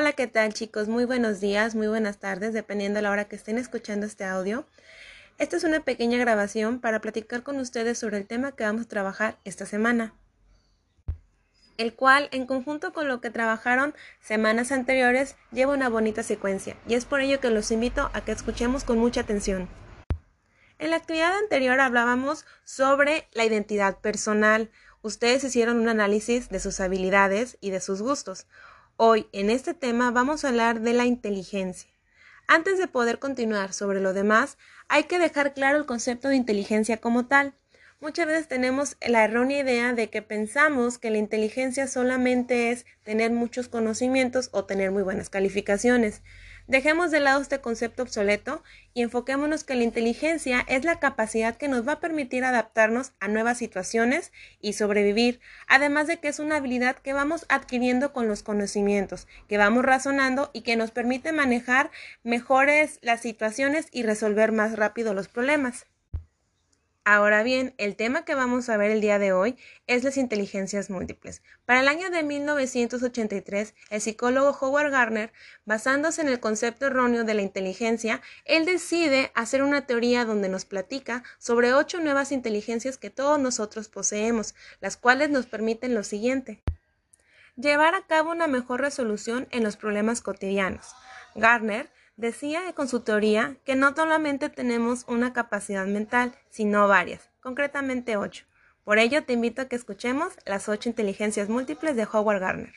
Hola, ¿qué tal chicos? Muy buenos días, muy buenas tardes, dependiendo de la hora que estén escuchando este audio. Esta es una pequeña grabación para platicar con ustedes sobre el tema que vamos a trabajar esta semana, el cual, en conjunto con lo que trabajaron semanas anteriores, lleva una bonita secuencia, y es por ello que los invito a que escuchemos con mucha atención. En la actividad anterior hablábamos sobre la identidad personal. Ustedes hicieron un análisis de sus habilidades y de sus gustos. Hoy, en este tema, vamos a hablar de la inteligencia. Antes de poder continuar sobre lo demás, hay que dejar claro el concepto de inteligencia como tal. Muchas veces tenemos la errónea idea de que pensamos que la inteligencia solamente es tener muchos conocimientos o tener muy buenas calificaciones. Dejemos de lado este concepto obsoleto y enfoquémonos que la inteligencia es la capacidad que nos va a permitir adaptarnos a nuevas situaciones y sobrevivir, además de que es una habilidad que vamos adquiriendo con los conocimientos, que vamos razonando y que nos permite manejar mejores las situaciones y resolver más rápido los problemas. Ahora bien, el tema que vamos a ver el día de hoy es las inteligencias múltiples. Para el año de 1983, el psicólogo Howard Gardner, basándose en el concepto erróneo de la inteligencia, él decide hacer una teoría donde nos platica sobre ocho nuevas inteligencias que todos nosotros poseemos, las cuales nos permiten lo siguiente. Llevar a cabo una mejor resolución en los problemas cotidianos. Gardner Decía con su teoría que no solamente tenemos una capacidad mental, sino varias, concretamente ocho. Por ello te invito a que escuchemos las ocho inteligencias múltiples de Howard Gardner.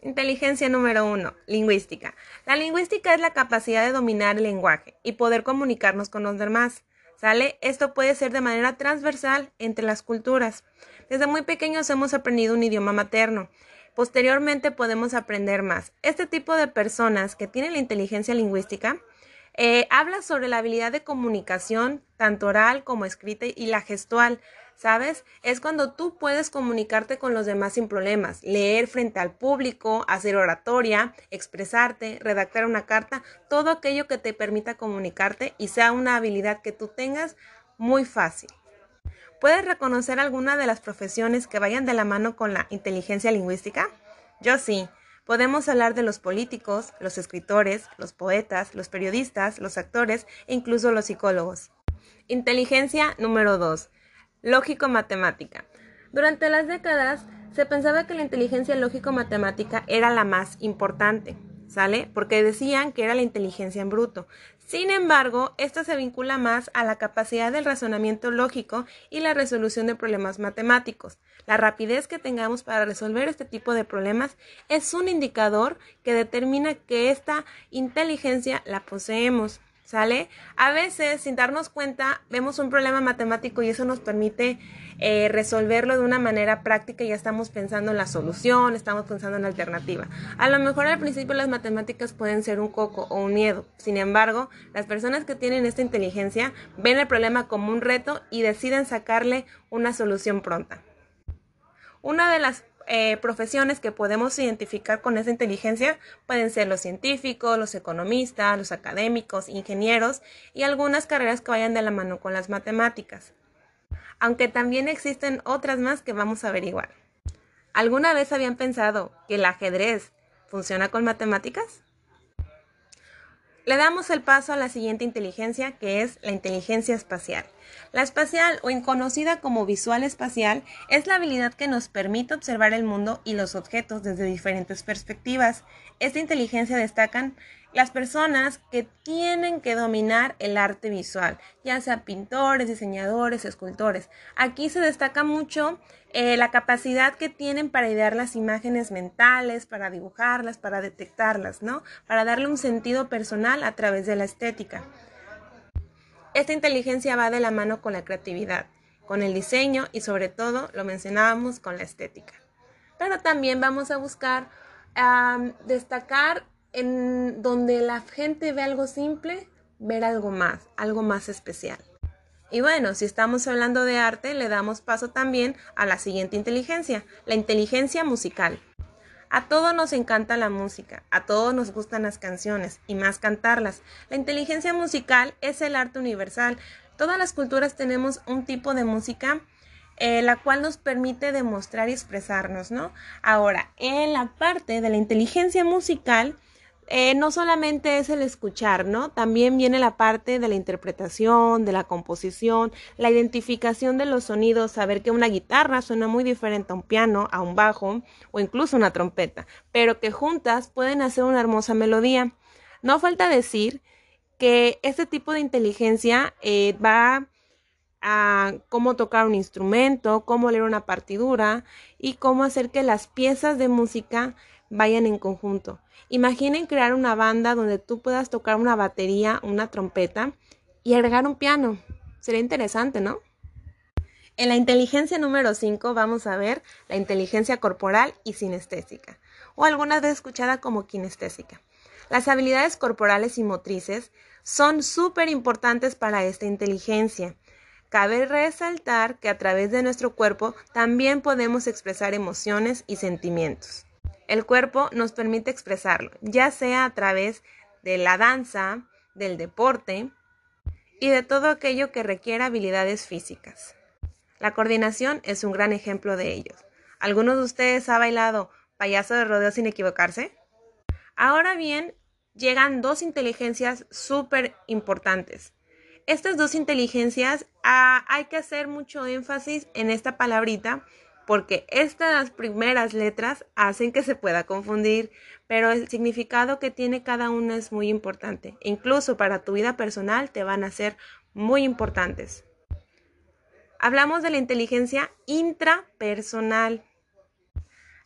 Inteligencia número uno, lingüística. La lingüística es la capacidad de dominar el lenguaje y poder comunicarnos con los demás. ¿Sale? Esto puede ser de manera transversal entre las culturas. Desde muy pequeños hemos aprendido un idioma materno Posteriormente podemos aprender más. Este tipo de personas que tienen la inteligencia lingüística eh, habla sobre la habilidad de comunicación, tanto oral como escrita y la gestual. ¿Sabes? Es cuando tú puedes comunicarte con los demás sin problemas, leer frente al público, hacer oratoria, expresarte, redactar una carta, todo aquello que te permita comunicarte y sea una habilidad que tú tengas muy fácil. ¿Puedes reconocer alguna de las profesiones que vayan de la mano con la inteligencia lingüística? Yo sí. Podemos hablar de los políticos, los escritores, los poetas, los periodistas, los actores e incluso los psicólogos. Inteligencia número 2. Lógico-matemática. Durante las décadas se pensaba que la inteligencia lógico-matemática era la más importante. ¿Sale? Porque decían que era la inteligencia en bruto. Sin embargo, esta se vincula más a la capacidad del razonamiento lógico y la resolución de problemas matemáticos. La rapidez que tengamos para resolver este tipo de problemas es un indicador que determina que esta inteligencia la poseemos. ¿Sale? A veces, sin darnos cuenta, vemos un problema matemático y eso nos permite eh, resolverlo de una manera práctica y ya estamos pensando en la solución, estamos pensando en la alternativa. A lo mejor al principio las matemáticas pueden ser un coco o un miedo. Sin embargo, las personas que tienen esta inteligencia ven el problema como un reto y deciden sacarle una solución pronta. Una de las eh, profesiones que podemos identificar con esa inteligencia pueden ser los científicos, los economistas, los académicos, ingenieros y algunas carreras que vayan de la mano con las matemáticas. Aunque también existen otras más que vamos a averiguar. ¿Alguna vez habían pensado que el ajedrez funciona con matemáticas? Le damos el paso a la siguiente inteligencia, que es la inteligencia espacial. La espacial, o conocida como visual espacial, es la habilidad que nos permite observar el mundo y los objetos desde diferentes perspectivas. Esta inteligencia destacan las personas que tienen que dominar el arte visual, ya sea pintores, diseñadores, escultores. Aquí se destaca mucho eh, la capacidad que tienen para idear las imágenes mentales, para dibujarlas, para detectarlas, ¿no? Para darle un sentido personal a través de la estética. Esta inteligencia va de la mano con la creatividad, con el diseño y sobre todo, lo mencionábamos, con la estética. Pero también vamos a buscar destacar en donde la gente ve algo simple, ver algo más, algo más especial. Y bueno, si estamos hablando de arte, le damos paso también a la siguiente inteligencia, la inteligencia musical. A todos nos encanta la música, a todos nos gustan las canciones y más cantarlas. La inteligencia musical es el arte universal. Todas las culturas tenemos un tipo de música eh, la cual nos permite demostrar y expresarnos, ¿no? Ahora, en la parte de la inteligencia musical, eh, no solamente es el escuchar, ¿no? También viene la parte de la interpretación, de la composición, la identificación de los sonidos, saber que una guitarra suena muy diferente a un piano, a un bajo o incluso una trompeta, pero que juntas pueden hacer una hermosa melodía. No falta decir que este tipo de inteligencia eh, va a cómo tocar un instrumento, cómo leer una partidura y cómo hacer que las piezas de música vayan en conjunto. Imaginen crear una banda donde tú puedas tocar una batería, una trompeta y agregar un piano. Sería interesante, ¿no? En la inteligencia número 5 vamos a ver la inteligencia corporal y sinestésica, o alguna vez escuchada como kinestésica. Las habilidades corporales y motrices son súper importantes para esta inteligencia. Cabe resaltar que a través de nuestro cuerpo también podemos expresar emociones y sentimientos. El cuerpo nos permite expresarlo, ya sea a través de la danza, del deporte y de todo aquello que requiera habilidades físicas. La coordinación es un gran ejemplo de ello. ¿Alguno de ustedes ha bailado payaso de rodeo sin equivocarse? Ahora bien, llegan dos inteligencias súper importantes. Estas dos inteligencias ah, hay que hacer mucho énfasis en esta palabrita porque estas primeras letras hacen que se pueda confundir, pero el significado que tiene cada una es muy importante. Incluso para tu vida personal te van a ser muy importantes. Hablamos de la inteligencia intrapersonal,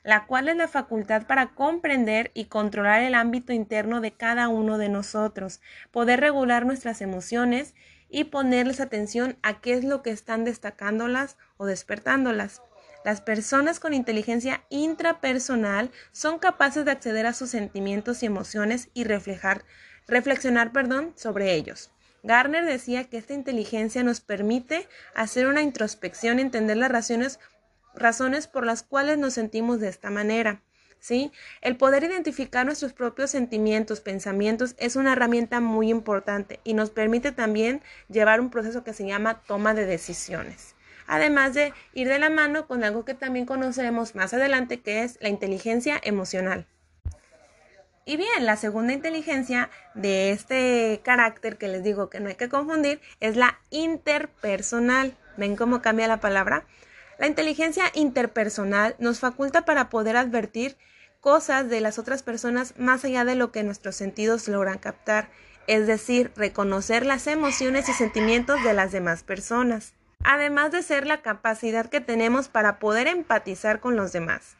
la cual es la facultad para comprender y controlar el ámbito interno de cada uno de nosotros, poder regular nuestras emociones y ponerles atención a qué es lo que están destacándolas o despertándolas. Las personas con inteligencia intrapersonal son capaces de acceder a sus sentimientos y emociones y reflejar, reflexionar sobre ellos. Garner decía que esta inteligencia nos permite hacer una introspección y entender las razones, razones por las cuales nos sentimos de esta manera. ¿Sí? El poder identificar nuestros propios sentimientos, pensamientos, es una herramienta muy importante y nos permite también llevar un proceso que se llama toma de decisiones además de ir de la mano con algo que también conoceremos más adelante, que es la inteligencia emocional. Y bien, la segunda inteligencia de este carácter que les digo que no hay que confundir es la interpersonal. ¿Ven cómo cambia la palabra? La inteligencia interpersonal nos faculta para poder advertir cosas de las otras personas más allá de lo que nuestros sentidos logran captar, es decir, reconocer las emociones y sentimientos de las demás personas además de ser la capacidad que tenemos para poder empatizar con los demás.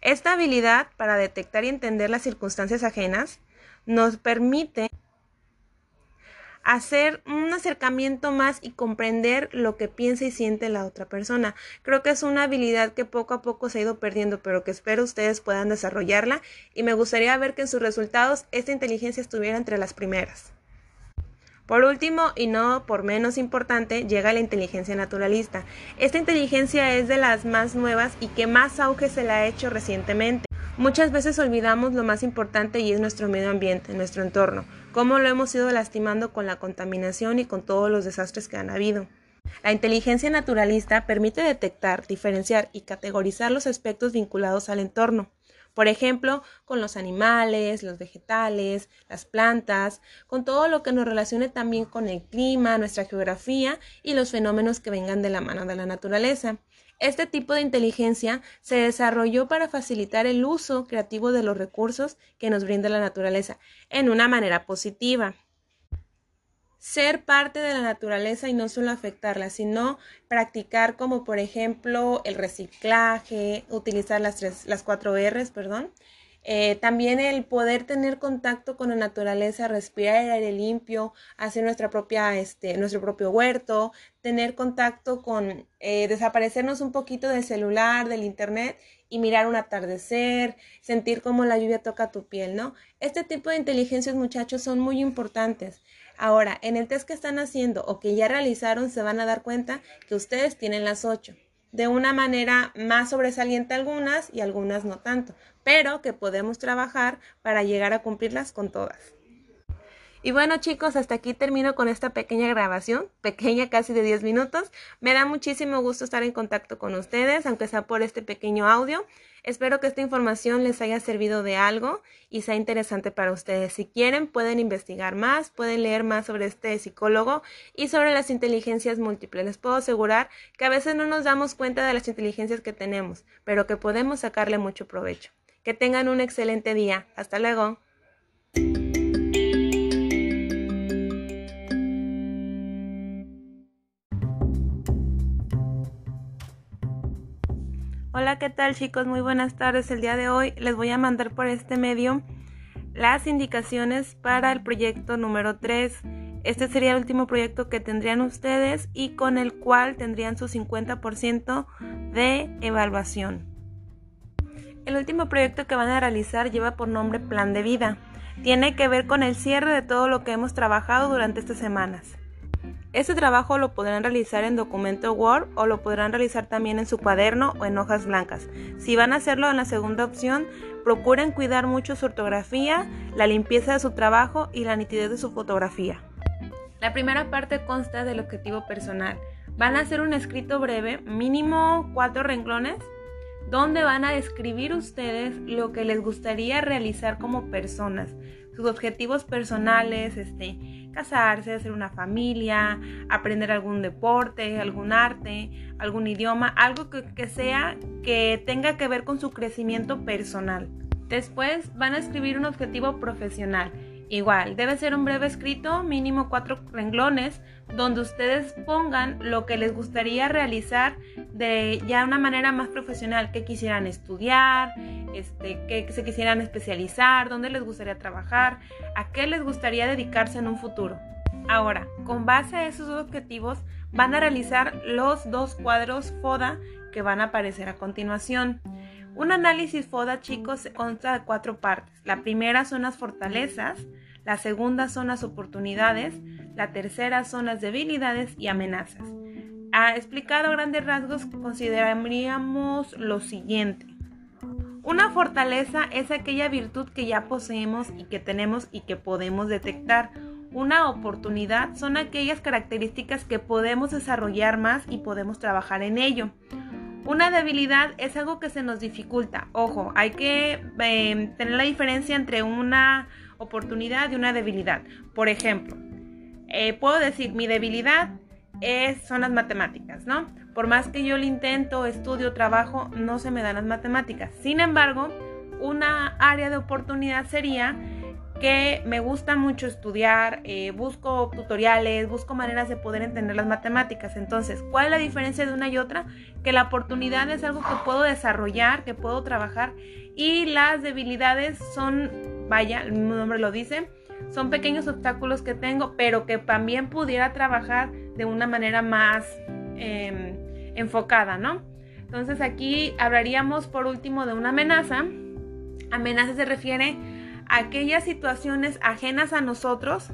Esta habilidad para detectar y entender las circunstancias ajenas nos permite hacer un acercamiento más y comprender lo que piensa y siente la otra persona. Creo que es una habilidad que poco a poco se ha ido perdiendo, pero que espero ustedes puedan desarrollarla y me gustaría ver que en sus resultados esta inteligencia estuviera entre las primeras. Por último, y no por menos importante, llega la inteligencia naturalista. Esta inteligencia es de las más nuevas y que más auge se le ha hecho recientemente. Muchas veces olvidamos lo más importante y es nuestro medio ambiente, nuestro entorno, cómo lo hemos ido lastimando con la contaminación y con todos los desastres que han habido. La inteligencia naturalista permite detectar, diferenciar y categorizar los aspectos vinculados al entorno. Por ejemplo, con los animales, los vegetales, las plantas, con todo lo que nos relacione también con el clima, nuestra geografía y los fenómenos que vengan de la mano de la naturaleza. Este tipo de inteligencia se desarrolló para facilitar el uso creativo de los recursos que nos brinda la naturaleza en una manera positiva ser parte de la naturaleza y no solo afectarla, sino practicar como por ejemplo el reciclaje, utilizar las, tres, las cuatro R's, perdón. Eh, también el poder tener contacto con la naturaleza, respirar el aire limpio, hacer nuestra propia, este, nuestro propio huerto, tener contacto con, eh, desaparecernos un poquito del celular, del internet y mirar un atardecer, sentir cómo la lluvia toca tu piel, ¿no? Este tipo de inteligencias, muchachos, son muy importantes. Ahora, en el test que están haciendo o que ya realizaron, se van a dar cuenta que ustedes tienen las ocho. De una manera más sobresaliente algunas y algunas no tanto, pero que podemos trabajar para llegar a cumplirlas con todas. Y bueno chicos, hasta aquí termino con esta pequeña grabación, pequeña casi de 10 minutos. Me da muchísimo gusto estar en contacto con ustedes, aunque sea por este pequeño audio. Espero que esta información les haya servido de algo y sea interesante para ustedes. Si quieren, pueden investigar más, pueden leer más sobre este psicólogo y sobre las inteligencias múltiples. Les puedo asegurar que a veces no nos damos cuenta de las inteligencias que tenemos, pero que podemos sacarle mucho provecho. Que tengan un excelente día. Hasta luego. Hola, ¿qué tal chicos? Muy buenas tardes. El día de hoy les voy a mandar por este medio las indicaciones para el proyecto número 3. Este sería el último proyecto que tendrían ustedes y con el cual tendrían su 50% de evaluación. El último proyecto que van a realizar lleva por nombre Plan de Vida. Tiene que ver con el cierre de todo lo que hemos trabajado durante estas semanas. Este trabajo lo podrán realizar en documento Word o lo podrán realizar también en su cuaderno o en hojas blancas. Si van a hacerlo en la segunda opción, procuren cuidar mucho su ortografía, la limpieza de su trabajo y la nitidez de su fotografía. La primera parte consta del objetivo personal. Van a hacer un escrito breve, mínimo cuatro renglones, donde van a describir ustedes lo que les gustaría realizar como personas, sus objetivos personales, este, casarse, hacer una familia, aprender algún deporte, algún arte, algún idioma, algo que, que sea que tenga que ver con su crecimiento personal. Después van a escribir un objetivo profesional. Igual, debe ser un breve escrito, mínimo cuatro renglones, donde ustedes pongan lo que les gustaría realizar de ya una manera más profesional, que quisieran estudiar, este, que se quisieran especializar, dónde les gustaría trabajar, a qué les gustaría dedicarse en un futuro. Ahora, con base a esos objetivos, van a realizar los dos cuadros FODA que van a aparecer a continuación. Un análisis FODA, chicos, consta de cuatro partes. La primera son las fortalezas, la segunda son las oportunidades, la tercera son las debilidades y amenazas. Ha explicado a grandes rasgos, consideraríamos lo siguiente. Una fortaleza es aquella virtud que ya poseemos y que tenemos y que podemos detectar. Una oportunidad son aquellas características que podemos desarrollar más y podemos trabajar en ello. Una debilidad es algo que se nos dificulta. Ojo, hay que em, tener la diferencia entre una oportunidad y una debilidad. Por ejemplo, eh, puedo decir mi debilidad es, son las matemáticas, ¿no? Por más que yo lo intento, estudio, trabajo, no se me dan las matemáticas. Sin embargo, una área de oportunidad sería que me gusta mucho estudiar, eh, busco tutoriales, busco maneras de poder entender las matemáticas. Entonces, ¿cuál es la diferencia de una y otra? Que la oportunidad es algo que puedo desarrollar, que puedo trabajar y las debilidades son, vaya, el mismo nombre lo dice, son pequeños obstáculos que tengo, pero que también pudiera trabajar de una manera más em, enfocada, ¿no? Entonces aquí hablaríamos por último de una amenaza. Amenaza se refiere aquellas situaciones ajenas a nosotros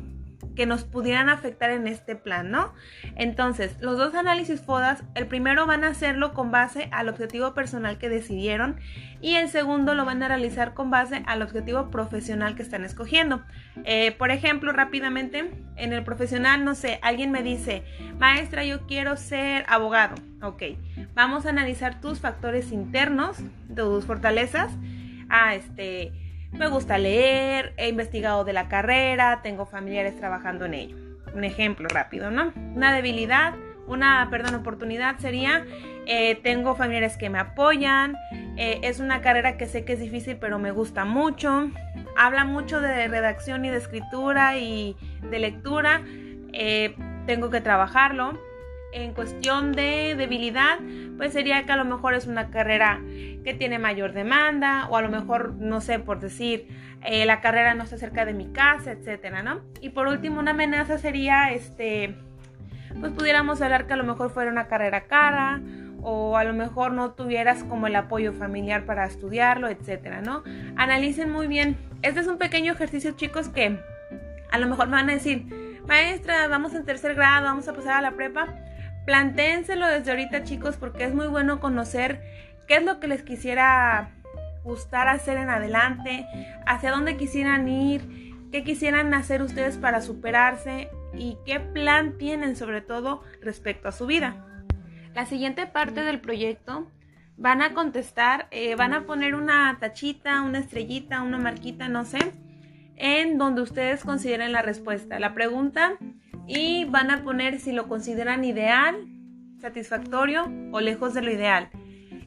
que nos pudieran afectar en este plan, ¿no? Entonces, los dos análisis FODAS, el primero van a hacerlo con base al objetivo personal que decidieron y el segundo lo van a realizar con base al objetivo profesional que están escogiendo. Eh, por ejemplo, rápidamente, en el profesional, no sé, alguien me dice, maestra, yo quiero ser abogado. Ok, vamos a analizar tus factores internos, tus fortalezas. Ah, este me gusta leer, he investigado de la carrera, tengo familiares trabajando en ello. Un ejemplo rápido, ¿no? Una debilidad, una, perdón, oportunidad sería, eh, tengo familiares que me apoyan, eh, es una carrera que sé que es difícil, pero me gusta mucho. Habla mucho de redacción y de escritura y de lectura. Eh, tengo que trabajarlo en cuestión de debilidad, pues sería que a lo mejor es una carrera que tiene mayor demanda o a lo mejor, no sé, por decir, eh, la carrera no está cerca de mi casa, etcétera, ¿no? Y por último, una amenaza sería, este, pues pudiéramos hablar que a lo mejor fuera una carrera cara o a lo mejor no tuvieras como el apoyo familiar para estudiarlo, etcétera, ¿no? Analicen muy bien. Este es un pequeño ejercicio, chicos, que a lo mejor me van a decir, maestra, vamos en tercer grado, vamos a pasar a la prepa Plantéenselo desde ahorita, chicos, porque es muy bueno conocer qué es lo que les quisiera gustar hacer en adelante, hacia dónde quisieran ir, qué quisieran hacer ustedes para superarse y qué plan tienen sobre todo respecto a su vida. La siguiente parte del proyecto van a contestar, eh, van a poner una tachita, una estrellita, una marquita, no sé, en donde ustedes consideren la respuesta, la pregunta y van a poner si lo consideran ideal, satisfactorio o lejos de lo ideal.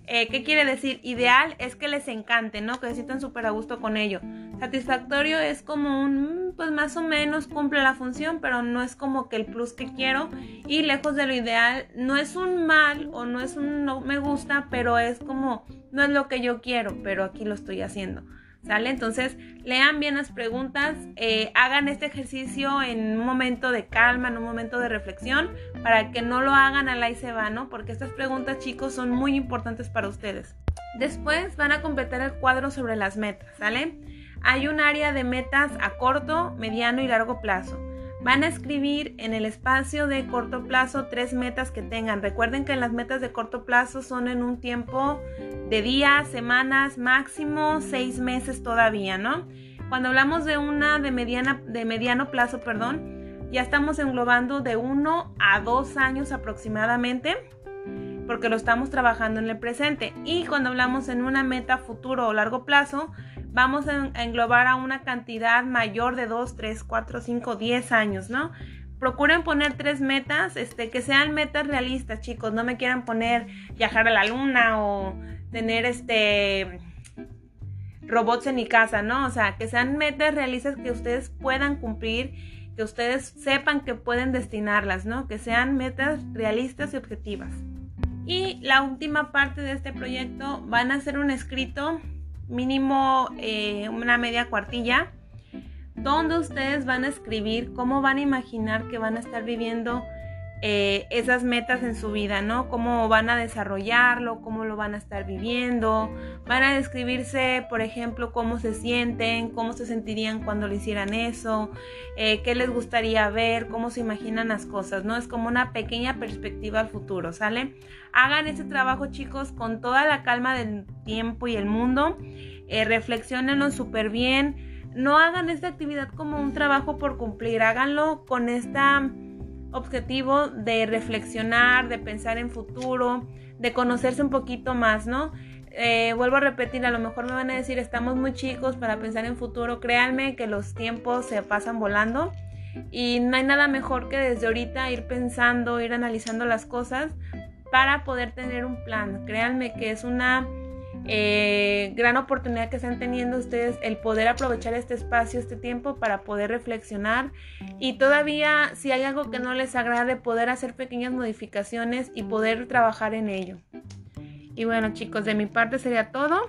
Eh, ¿Qué quiere decir? Ideal es que les encante, ¿no? Que se sientan súper a gusto con ello. Satisfactorio es como un, pues más o menos cumple la función, pero no es como que el plus que quiero. Y lejos de lo ideal, no es un mal o no es un no me gusta, pero es como, no es lo que yo quiero, pero aquí lo estoy haciendo. ¿Sale? Entonces, lean bien las preguntas, eh, hagan este ejercicio en un momento de calma, en un momento de reflexión, para que no lo hagan al y se va. Porque estas preguntas, chicos, son muy importantes para ustedes. Después van a completar el cuadro sobre las metas, ¿sale? Hay un área de metas a corto, mediano y largo plazo. Van a escribir en el espacio de corto plazo tres metas que tengan. Recuerden que las metas de corto plazo son en un tiempo de días, semanas, máximo seis meses todavía, ¿no? Cuando hablamos de una de, mediana, de mediano plazo, perdón, ya estamos englobando de uno a dos años aproximadamente porque lo estamos trabajando en el presente. Y cuando hablamos en una meta futuro o largo plazo, vamos a englobar a una cantidad mayor de 2, 3, 4, 5, 10 años, ¿no? Procuren poner tres metas, este, que sean metas realistas, chicos. No me quieran poner viajar a la luna o tener este robots en mi casa, ¿no? O sea, que sean metas realistas que ustedes puedan cumplir, que ustedes sepan que pueden destinarlas, ¿no? Que sean metas realistas y objetivas. Y la última parte de este proyecto van a ser un escrito mínimo eh, una media cuartilla donde ustedes van a escribir cómo van a imaginar que van a estar viviendo eh, esas metas en su vida, ¿no? Cómo van a desarrollarlo, cómo lo van a estar viviendo. Van a describirse, por ejemplo, cómo se sienten, cómo se sentirían cuando lo hicieran eso, eh, qué les gustaría ver, cómo se imaginan las cosas, ¿no? Es como una pequeña perspectiva al futuro, ¿sale? Hagan ese trabajo, chicos, con toda la calma del tiempo y el mundo. Eh, reflexionenlo súper bien. No hagan esta actividad como un trabajo por cumplir, háganlo con esta objetivo de reflexionar, de pensar en futuro, de conocerse un poquito más, ¿no? Eh, vuelvo a repetir, a lo mejor me van a decir, estamos muy chicos para pensar en futuro. Créanme que los tiempos se pasan volando y no hay nada mejor que desde ahorita ir pensando, ir analizando las cosas para poder tener un plan. Créanme que es una eh, gran oportunidad que están teniendo ustedes el poder aprovechar este espacio, este tiempo para poder reflexionar y todavía si hay algo que no les agrade poder hacer pequeñas modificaciones y poder trabajar en ello. Y bueno chicos, de mi parte sería todo.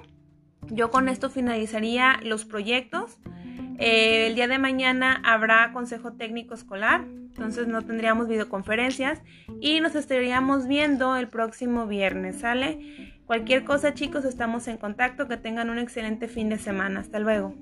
Yo con esto finalizaría los proyectos. Eh, el día de mañana habrá consejo técnico escolar, entonces no tendríamos videoconferencias y nos estaríamos viendo el próximo viernes, ¿sale? Cualquier cosa chicos, estamos en contacto, que tengan un excelente fin de semana. Hasta luego.